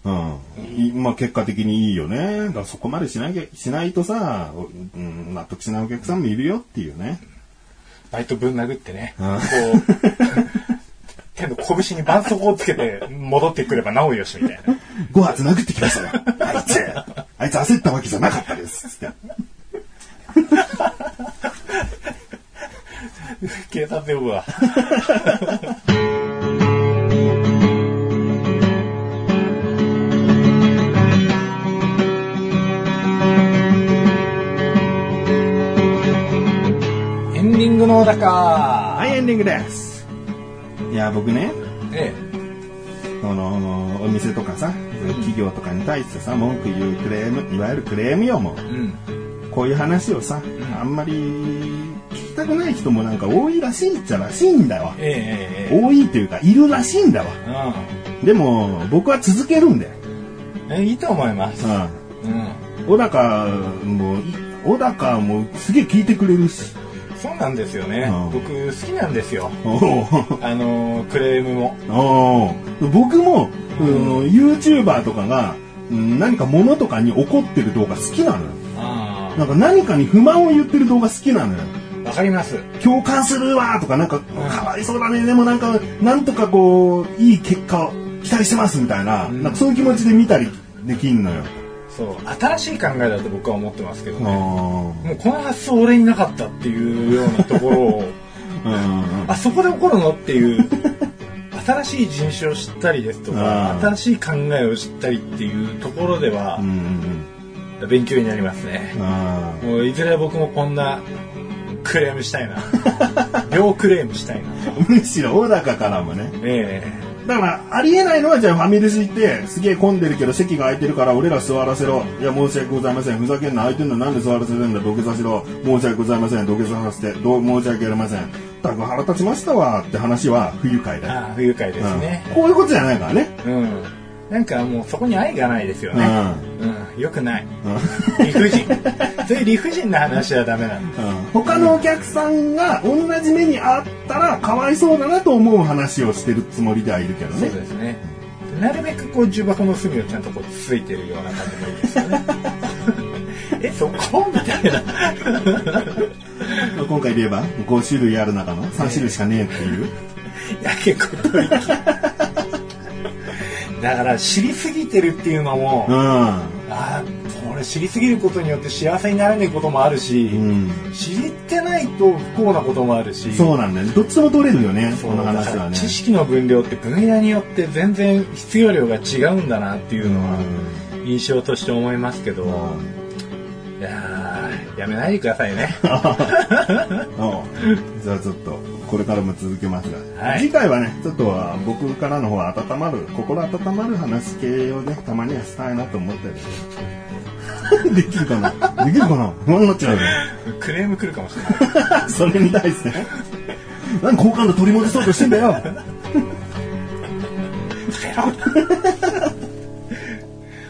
Speaker 2: うん。いまあ結果的にいいよね。だからそこまでしなきゃ、しないとさ、うん、納得しないお客さんもいるよっていうね。
Speaker 1: バイトぶん殴ってね、
Speaker 2: うん
Speaker 1: こう、<laughs> 手の拳に絆創膏をつけて戻ってくればなおよしみたいな。
Speaker 2: 5発殴ってきましたよ。あいつ、あいつ焦ったわけじゃなかったです。つって。<laughs>
Speaker 1: 警察呼ぶわ。エンディングのだか。
Speaker 2: はい、エンディングです。いや、僕ね、
Speaker 1: え
Speaker 2: この、お店とかさ、企業とかに対してさ、文句言うクレーム、いわゆるクレームよもう
Speaker 1: え。うん。
Speaker 2: こういう話をさ、あんまり聞きたくない人もなんか多いらしいっちゃらしいんだわ。
Speaker 1: えええええ
Speaker 2: 多いというか、いるらしいんだわ。
Speaker 1: え
Speaker 2: でも、僕は続けるんだよ。
Speaker 1: うん。えいいと思います。
Speaker 2: うん。
Speaker 1: うん。
Speaker 2: 小高も、い小高もすげえ聞いてくれるし。
Speaker 1: そうなんですよね。
Speaker 2: うん
Speaker 1: 僕好きなんですよ。あのクレームも。
Speaker 2: 僕も、うん YouTuber とかが、うん何か物とかに怒ってる動画好きなのよ。
Speaker 1: あ
Speaker 2: なんか何かに不満を言ってる動画好きなのよ。
Speaker 1: あ。わかります。
Speaker 2: 共感するわとか、なんか、かわいそうだね、でもなんか、なんとかこう、いい結果を期待してますみたいな、
Speaker 1: ん
Speaker 2: なんかそういう気持ちで見たりできんのよ。
Speaker 1: そう。新しい考えだと僕は思ってますけど
Speaker 2: うん
Speaker 1: ね。もうこの発想俺になかったっていうようなところを、<laughs>
Speaker 2: うん
Speaker 1: あそこで怒るのっていう、新しい人種を知ったりですとか、
Speaker 2: うん
Speaker 1: 新しい考えを知ったりっていうところでは
Speaker 2: うんうん
Speaker 1: 勉強になりますね。
Speaker 2: うん
Speaker 1: もういずれ僕もこんなクレームしたいな。<laughs> 両クレームしたいな。
Speaker 2: むしろ小高からもね。
Speaker 1: え
Speaker 2: だから、ありえないのは、じゃあファミレス行って、すげえ混んでるけど席が空いてるから、俺ら座らせろ。いや、申し訳ございません。ふざけんな、空いてんのなんで座らせるんだ、土下座しろ。申し訳ございません。土下座させて、どう申し訳ありません。たく腹立ちましたわ、って話は不愉快
Speaker 1: え
Speaker 2: だよ。
Speaker 1: ああ、不愉快ですね。
Speaker 2: うんこういうことじゃないからね。
Speaker 1: うん。なんかもうそこに愛がないですよね。うん。よくない。
Speaker 2: うん
Speaker 1: 理不尽。そういう理不尽な話はダメなんだ。
Speaker 2: うん他のお客さんが同じ目にあったらかわいそうだなと思う話をしてるつもりではいるけど
Speaker 1: そう
Speaker 2: ね。
Speaker 1: ですね。なるべくこう重箱の隅をちゃんとこうついてるような感じもいいですよね。<laughs> え、そこ？みたいな。
Speaker 2: 今回で言えば5種類ある中の3種類しかねえっていう。
Speaker 1: やけこ吐息。だから知りすぎてるっていうのも、
Speaker 2: うん。
Speaker 1: ああこれ知りすぎることによって幸せになれないこともあるし、
Speaker 2: うん。
Speaker 1: 知ってないと不幸なこともあるし
Speaker 2: そうなんだよね。どっちも取れるよね、この
Speaker 1: だ
Speaker 2: 話はね。
Speaker 1: 知識の分量って分野によって全然必要量が違うんだなっていうのは印象として思いますけど、いやーやめないでくださいね。<laughs>
Speaker 2: うん。じゃあちょっと、これからも続けますが、
Speaker 1: はい
Speaker 2: 次回はね、ちょっとは僕からの方は温まる、心温まる話系をね、たまにはしたいなと思ってる。<laughs> できるかな？できるかな？不安になっちゃうよ。
Speaker 1: クレーム来るかもしれない。<laughs>
Speaker 2: それに対して。何好感度取り戻そうとしてんだよ。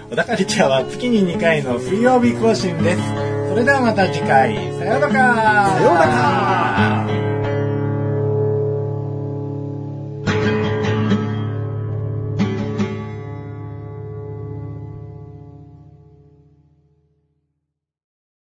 Speaker 1: 小田カルチャーは月に2回の水曜日更新です。それではまた次回、さようなら
Speaker 2: さようなら